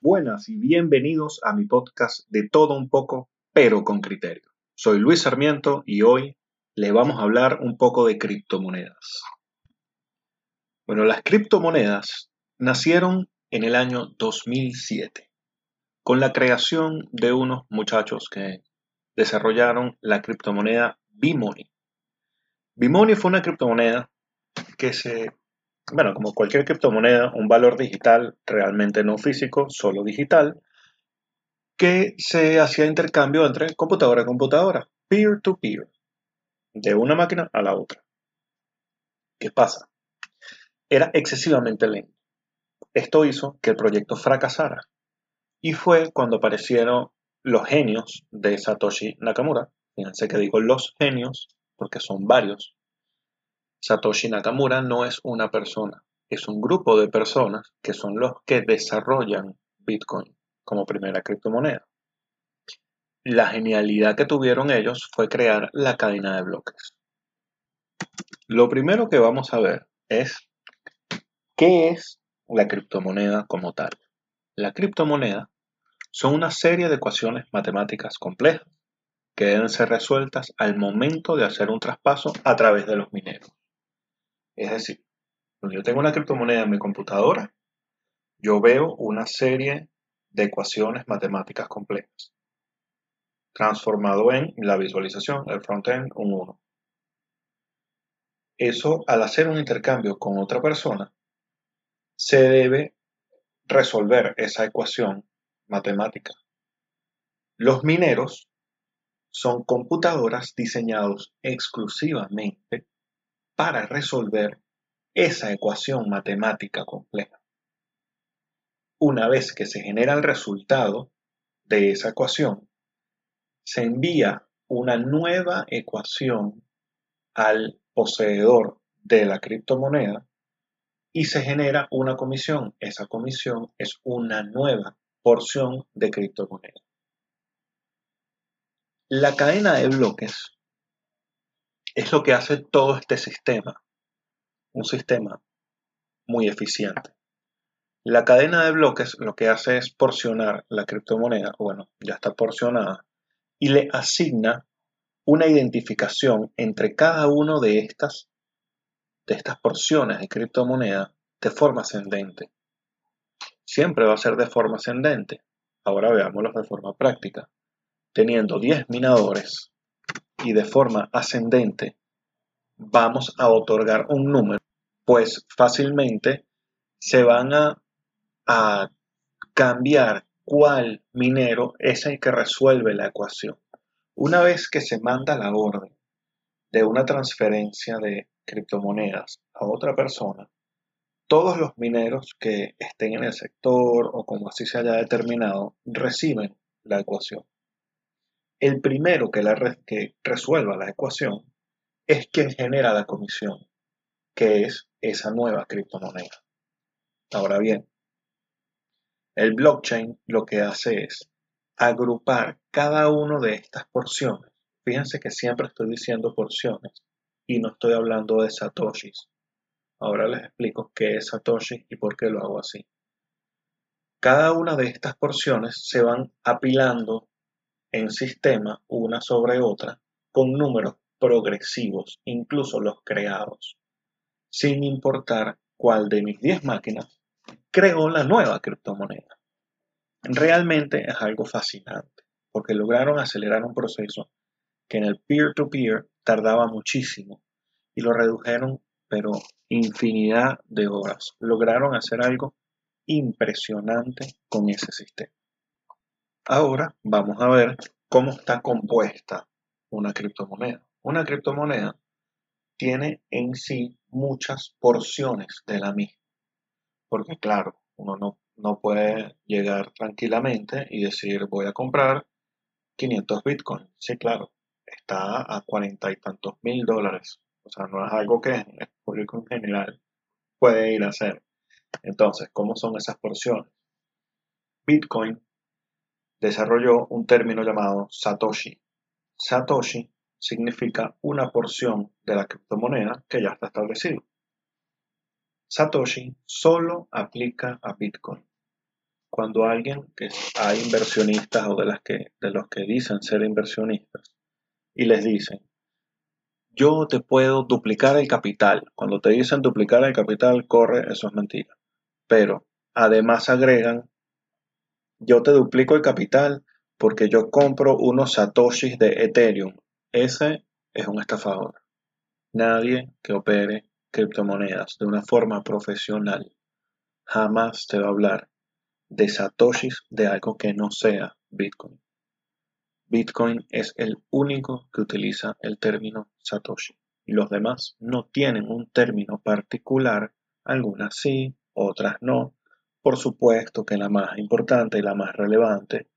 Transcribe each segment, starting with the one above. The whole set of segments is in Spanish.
Buenas y bienvenidos a mi podcast de todo un poco, pero con criterio. Soy Luis Sarmiento y hoy le vamos a hablar un poco de criptomonedas. Bueno, las criptomonedas nacieron en el año 2007 con la creación de unos muchachos que desarrollaron la criptomoneda Bimoni. Bimoni fue una criptomoneda que se, bueno, como cualquier criptomoneda, un valor digital realmente no físico, solo digital, que se hacía intercambio entre computadora a computadora, peer-to-peer, de una máquina a la otra. ¿Qué pasa? Era excesivamente lento. Esto hizo que el proyecto fracasara. Y fue cuando aparecieron los genios de Satoshi Nakamura. Fíjense que digo los genios porque son varios. Satoshi Nakamura no es una persona, es un grupo de personas que son los que desarrollan Bitcoin como primera criptomoneda. La genialidad que tuvieron ellos fue crear la cadena de bloques. Lo primero que vamos a ver es qué es la criptomoneda como tal. La criptomoneda son una serie de ecuaciones matemáticas complejas que deben ser resueltas al momento de hacer un traspaso a través de los mineros. Es decir, cuando yo tengo una criptomoneda en mi computadora, yo veo una serie de ecuaciones matemáticas complejas, transformado en la visualización, el frontend, un 1. Eso, al hacer un intercambio con otra persona, se debe resolver esa ecuación matemática. Los mineros son computadoras diseñados exclusivamente para resolver esa ecuación matemática compleja. Una vez que se genera el resultado de esa ecuación, se envía una nueva ecuación al poseedor de la criptomoneda y se genera una comisión. Esa comisión es una nueva porción de criptomoneda. La cadena de bloques es lo que hace todo este sistema, un sistema muy eficiente. La cadena de bloques lo que hace es porcionar la criptomoneda, bueno, ya está porcionada, y le asigna una identificación entre cada uno de estas de estas porciones de criptomoneda de forma ascendente. Siempre va a ser de forma ascendente. Ahora veámoslo de forma práctica. Teniendo 10 minadores y de forma ascendente vamos a otorgar un número, pues fácilmente se van a, cambiar cuál minero es el que resuelve la ecuación. Una vez que se manda la orden de una transferencia de criptomonedas a otra persona, todos los mineros que estén en el sector o como así se haya determinado reciben la ecuación. El primero que, la que resuelva la ecuación es quien genera la comisión, que es esa nueva criptomoneda. Ahora bien, el blockchain lo que hace es agrupar cada una de estas porciones. Fíjense que siempre estoy diciendo porciones y no estoy hablando de satoshis. Ahora les explico qué es satoshi y por qué lo hago así. Cada una de estas porciones se van apilando en sistema una sobre otra con números progresivos, incluso los creados, sin importar cuál de mis 10 máquinas creó la nueva criptomoneda. Realmente es algo fascinante, porque lograron acelerar un proceso que en el peer-to-peer tardaba muchísimo y lo redujeron, pero infinidad de horas. Lograron hacer algo impresionante con ese sistema. Ahora vamos a ver cómo está compuesta una criptomoneda. Una criptomoneda tiene en sí muchas porciones de la misma. Porque claro, uno no, no puede llegar tranquilamente y decir voy a comprar 500 bitcoins. Sí, claro, está a cuarenta y tantos mil dólares. O sea, no es algo que el público en general puede ir a hacer. Entonces, ¿cómo son esas porciones? Bitcoin desarrolló un término llamado Satoshi. Satoshi significa una porción de la criptomoneda que ya está establecido. Satoshi solo aplica a Bitcoin. Cuando alguien que hay inversionistas o de, las que, de los que dicen ser inversionistas y les dicen, yo te puedo duplicar el capital. Cuando te dicen duplicar el capital, corre, eso es mentira. Pero además agregan, yo te duplico el capital porque yo compro unos satoshis de Ethereum. Ese es un estafador. Nadie que opere criptomonedas de una forma profesional jamás te va a hablar de satoshis de algo que no sea Bitcoin. Bitcoin es el único que utiliza el término satoshi y los demás no tienen un término particular, algunas sí, otras no. Por supuesto que la más importante y la más relevante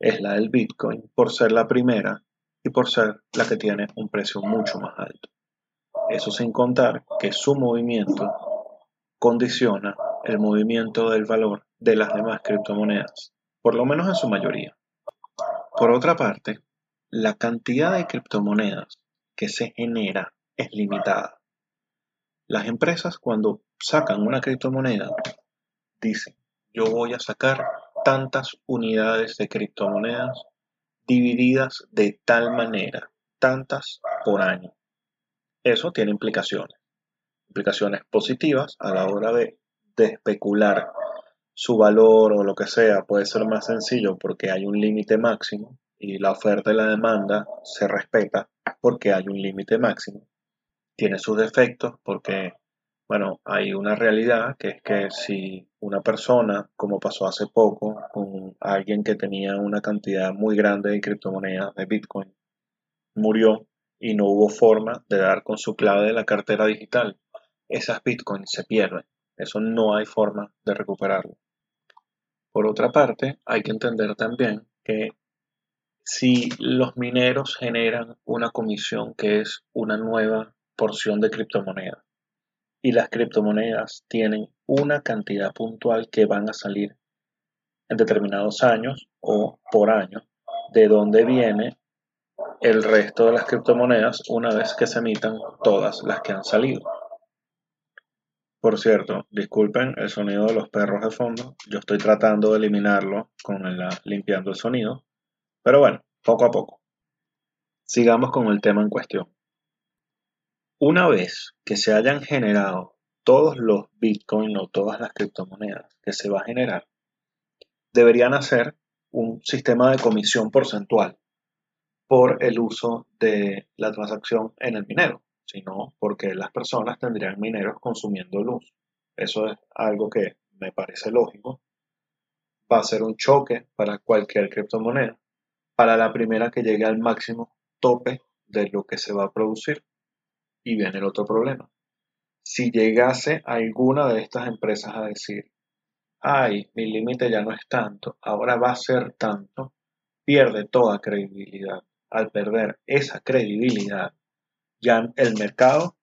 es la del Bitcoin por ser la primera y por ser la que tiene un precio mucho más alto. Eso sin contar que su movimiento condiciona el movimiento del valor de las demás criptomonedas, por lo menos en su mayoría. Por otra parte, la cantidad de criptomonedas que se genera es limitada. Las empresas cuando sacan una criptomoneda dicen, yo voy a sacar tantas unidades de criptomonedas divididas de tal manera, tantas por año. Eso tiene implicaciones. Implicaciones positivas a la hora de, especular su valor o lo que sea puede ser más sencillo porque hay un límite máximo y la oferta y la demanda se respeta porque hay un límite máximo. Tiene sus defectos porque, bueno, hay una realidad que es que si una persona, como pasó hace poco con alguien que tenía una cantidad muy grande de criptomonedas de Bitcoin, murió y no hubo forma de dar con su clave de la cartera digital. Esas bitcoins se pierden. Eso no hay forma de recuperarlo. Por otra parte, hay que entender también que si los mineros generan una comisión que es una nueva porción de criptomonedas y las criptomonedas tienen una cantidad puntual que van a salir en determinados años o por año, de dónde viene el resto de las criptomonedas una vez que se emitan todas las que han salido. Por cierto, disculpen el sonido de los perros de fondo, yo estoy tratando de eliminarlo con el limpiando el sonido, pero bueno, poco a poco. Sigamos con el tema en cuestión. Una vez que se hayan generado todos los bitcoins o todas las criptomonedas que se va a generar, deberían hacer un sistema de comisión porcentual por el uso de la transacción en el minero, sino porque las personas tendrían mineros consumiendo luz. Eso es algo que me parece lógico. Va a ser un choque para cualquier criptomoneda, para la primera que llegue al máximo tope de lo que se va a producir. Y viene el otro problema. Si llegase alguna de estas empresas a decir, ay, mi límite ya no es tanto, ahora va a ser tanto, pierde toda credibilidad al perder esa credibilidad, ya el mercado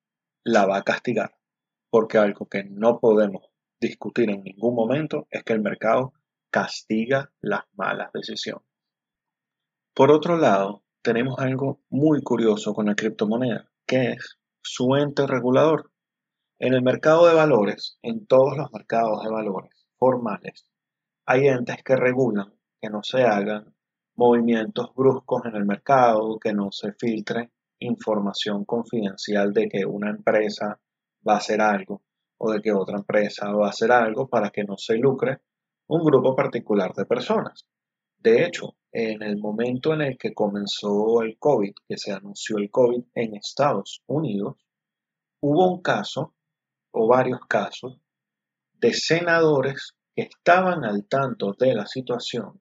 la va a castigar. Porque algo que no podemos discutir en ningún momento es que el mercado castiga las malas decisiones. Por otro lado, tenemos algo muy curioso con la criptomoneda, que es su ente regulador. En el mercado de valores, en todos los mercados de valores formales, hay entes que regulan que no se hagan movimientos bruscos en el mercado, que no se filtre información confidencial de que una empresa va a hacer algo o de que otra empresa va a hacer algo para que no se lucre un grupo particular de personas. De hecho, en el momento en el que comenzó el COVID, que se anunció el COVID en Estados Unidos, hubo un caso o varios casos de senadores que estaban al tanto de la situación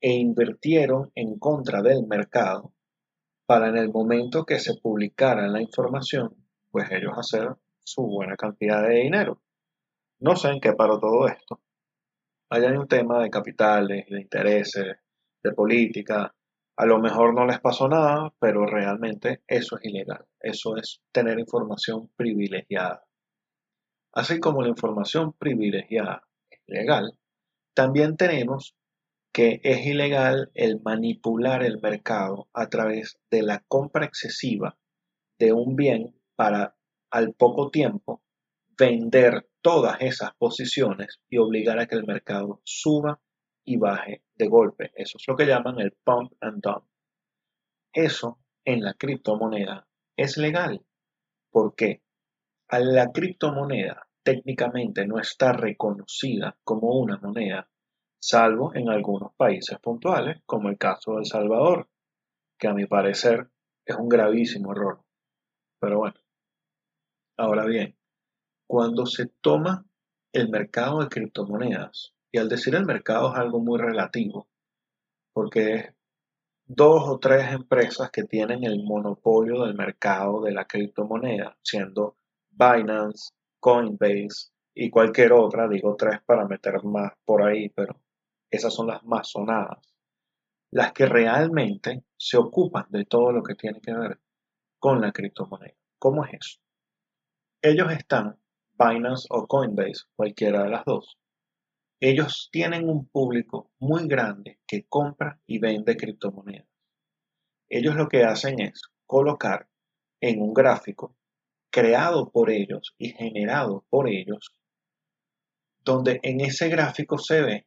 e invirtieron en contra del mercado para en el momento que se publicara la información, pues ellos hacer su buena cantidad de dinero. No sé en qué paró todo esto. Hay un tema de capitales, de intereses, de política. A lo mejor no les pasó nada, pero realmente eso es ilegal. Eso es tener información privilegiada. Así como la información privilegiada es legal, también tenemos que es ilegal el manipular el mercado a través de la compra excesiva de un bien para al poco tiempo vender todas esas posiciones y obligar a que el mercado suba y baje de golpe. Eso es lo que llaman el pump and dump. Eso en la criptomoneda es legal porque a la criptomoneda técnicamente no está reconocida como una moneda, salvo en algunos países puntuales, como el caso de El Salvador, que a mi parecer es un gravísimo error. Pero bueno, ahora bien, cuando se toma el mercado de criptomonedas, y al decir el mercado es algo muy relativo, porque es dos o tres empresas que tienen el monopolio del mercado de la criptomoneda, siendo Binance, Coinbase y cualquier otra, digo tres para meter más por ahí, pero esas son las más sonadas, las que realmente se ocupan de todo lo que tiene que ver con la criptomoneda. ¿Cómo es eso? Ellos están Binance o Coinbase, cualquiera de las dos, ellos tienen un público muy grande que compra y vende criptomonedas. Ellos lo que hacen es colocar en un gráfico creado por ellos y generado por ellos, donde en ese gráfico se ve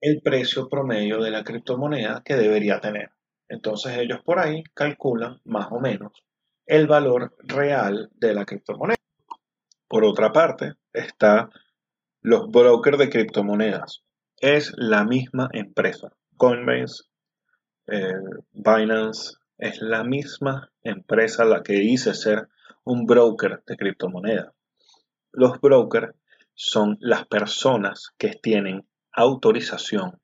el precio promedio de la criptomoneda que debería tener. Entonces ellos por ahí calculan más o menos el valor real de la criptomoneda. Por otra parte, está los brokers de criptomonedas. Es la misma empresa. Coinbase, eh, Binance, es la misma empresa la que dice ser un broker de criptomonedas. Los brokers son las personas que tienen autorización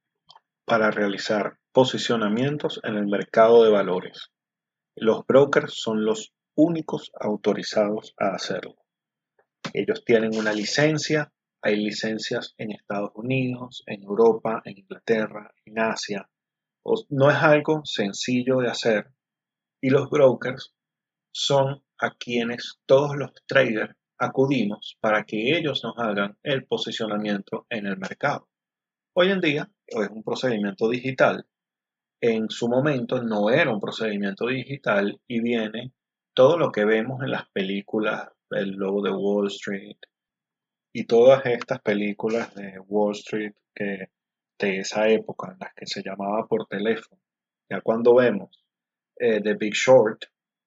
para realizar posicionamientos en el mercado de valores. Los brokers son los únicos autorizados a hacerlo. Ellos tienen una licencia, hay licencias en Estados Unidos, en Europa, en Inglaterra, en Asia. No es algo sencillo de hacer. Y los brokers son a quienes todos los traders acudimos para que ellos nos hagan el posicionamiento en el mercado. Hoy en día es un procedimiento digital. En su momento no era un procedimiento digital y viene todo lo que vemos en las películas el logo de Wall Street y todas estas películas de Wall Street que de esa época en las que se llamaba por teléfono. Ya cuando vemos eh, The Big Short,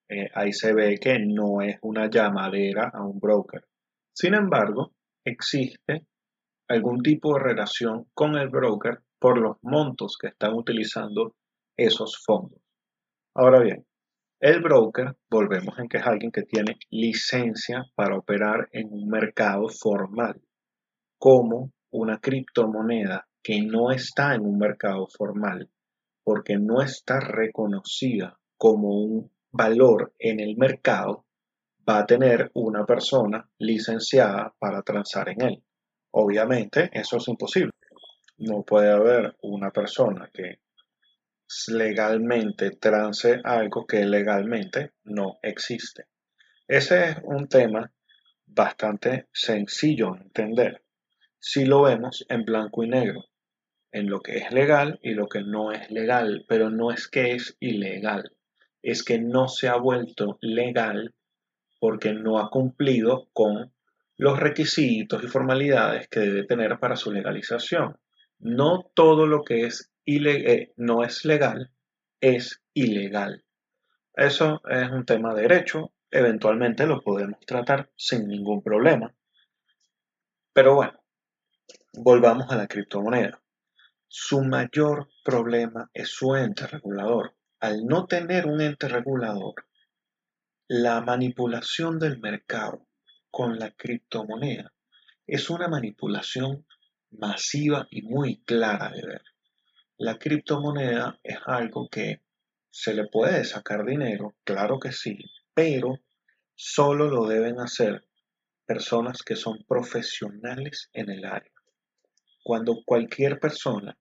eh, ahí se ve que no es una llamadera a un broker. Sin embargo, existe algún tipo de relación con el broker por los montos que están utilizando esos fondos. Ahora bien, el broker, volvemos en que es alguien que tiene licencia para operar en un mercado formal, como una criptomoneda que no está en un mercado formal, porque no está reconocida como un valor en el mercado, va a tener una persona licenciada para transar en él. Obviamente, eso es imposible. No puede haber una persona que legalmente trance algo que legalmente no existe. Ese es un tema bastante sencillo de entender si lo vemos en blanco y negro, en lo que es legal y lo que no es legal, pero no es que es ilegal, es que no se ha vuelto legal porque no ha cumplido con los requisitos y formalidades que debe tener para su legalización. No todo lo que es no es legal, es ilegal. Eso es un tema de derecho, eventualmente lo podemos tratar sin ningún problema. Pero bueno, volvamos a la criptomoneda. Su mayor problema es su ente regulador. Al no tener un ente regulador, la manipulación del mercado con la criptomoneda es una manipulación masiva y muy clara de ver. La criptomoneda es algo que se le puede sacar dinero, claro que sí, pero solo lo deben hacer personas que son profesionales en el área. Cuando cualquier persona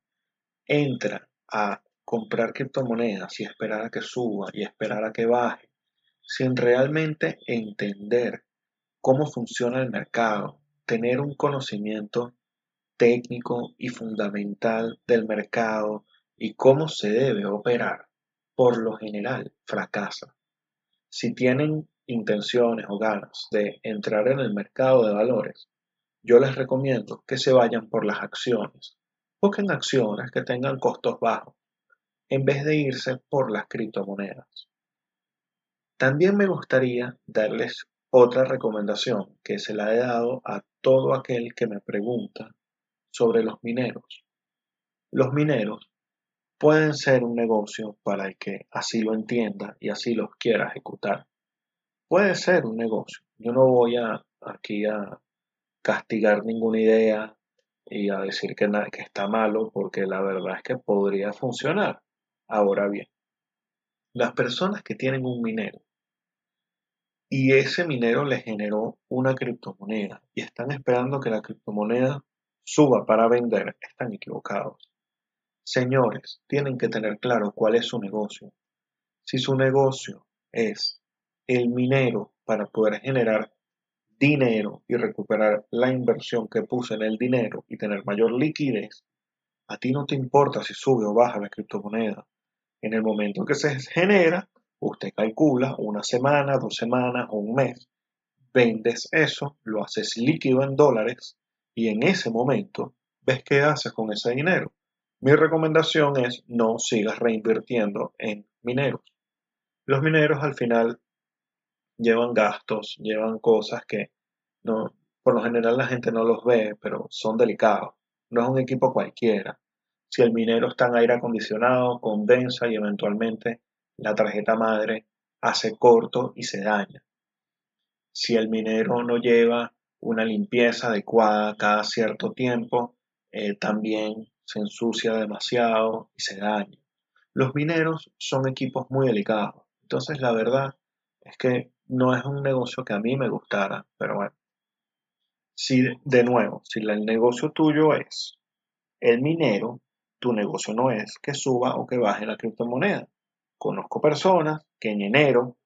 entra a comprar criptomonedas y esperar a que suba y esperar a que baje, sin realmente entender cómo funciona el mercado, tener un conocimiento técnico y fundamental del mercado y cómo se debe operar, por lo general fracasa. Si tienen intenciones o ganas de entrar en el mercado de valores, yo les recomiendo que se vayan por las acciones. Busquen acciones que tengan costos bajos en vez de irse por las criptomonedas. También me gustaría darles otra recomendación que se la he dado a todo aquel que me pregunta sobre los mineros. Los mineros pueden ser un negocio para el que así lo entienda y así los quiera ejecutar. Puede ser un negocio. Yo no voy a, aquí a castigar ninguna idea y a decir que, que está malo porque la verdad es que podría funcionar. Ahora bien, las personas que tienen un minero y ese minero les generó una criptomoneda y están esperando que la criptomoneda suba para vender, están equivocados. Señores, tienen que tener claro cuál es su negocio. Si su negocio es el minero para poder generar dinero y recuperar la inversión que puse en el dinero y tener mayor liquidez, a ti no te importa si sube o baja la criptomoneda. En el momento que se genera, usted calcula una semana, dos semanas o un mes. Vendes eso, lo haces líquido en dólares y en ese momento ves qué haces con ese dinero. Mi recomendación es no sigas reinvirtiendo en mineros. Los mineros al final llevan gastos, llevan cosas que no, por lo general la gente no los ve, pero son delicados. No es un equipo cualquiera. Si el minero está en aire acondicionado, condensa y eventualmente la tarjeta madre hace corto y se daña. Si el minero no lleva una limpieza adecuada cada cierto tiempo, eh, también se ensucia demasiado y se daña. Los mineros son equipos muy delicados. Entonces la verdad es que no es un negocio que a mí me gustara, pero bueno. Si de nuevo, si el negocio tuyo es el minero, tu negocio no es que suba o que baje la criptomoneda. Conozco personas que en enero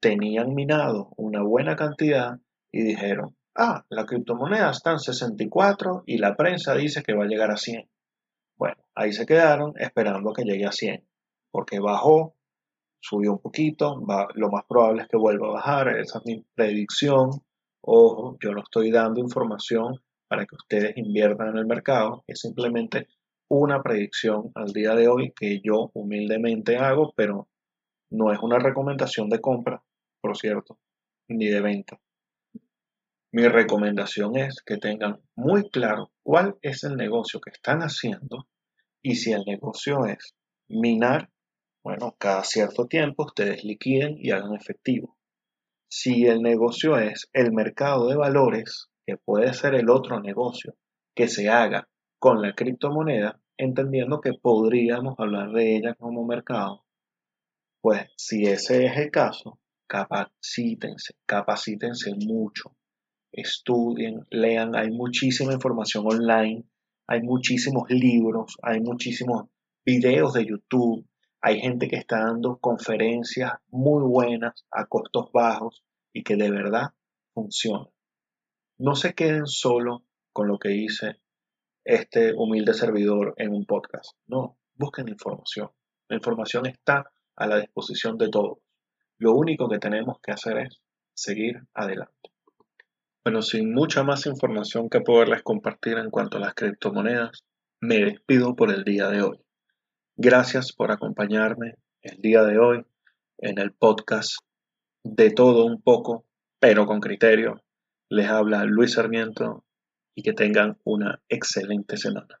tenían minado una buena cantidad y dijeron, ah, la criptomoneda está en 64 y la prensa dice que va a llegar a 100. Bueno, ahí se quedaron esperando que llegue a 100, porque bajó, subió un poquito, lo más probable es que vuelva a bajar, esa es mi predicción. Ojo, yo no estoy dando información para que ustedes inviertan en el mercado, es simplemente una predicción al día de hoy que yo humildemente hago, pero no es una recomendación de compra, por cierto, ni de venta. Mi recomendación es que tengan muy claro cuál es el negocio que están haciendo y si el negocio es minar, bueno, cada cierto tiempo ustedes liquiden y hagan efectivo. Si el negocio es el mercado de valores, que puede ser el otro negocio que se haga con la criptomoneda, entendiendo que podríamos hablar de ella como mercado, pues si ese es el caso, capacítense, capacítense mucho, estudien, lean, hay muchísima información online, hay muchísimos libros, hay muchísimos videos de YouTube, hay gente que está dando conferencias muy buenas a costos bajos y que de verdad funcionan. No se queden solo con lo que dice este humilde servidor en un podcast. No, busquen información. La información está a la disposición de todos. Lo único que tenemos que hacer es seguir adelante. Bueno, sin mucha más información que poderles compartir en cuanto a las criptomonedas, me despido por el día de hoy. Gracias por acompañarme el día de hoy en el podcast de todo un poco, pero con criterio. Les habla Luis Sarmiento y que tengan una excelente semana.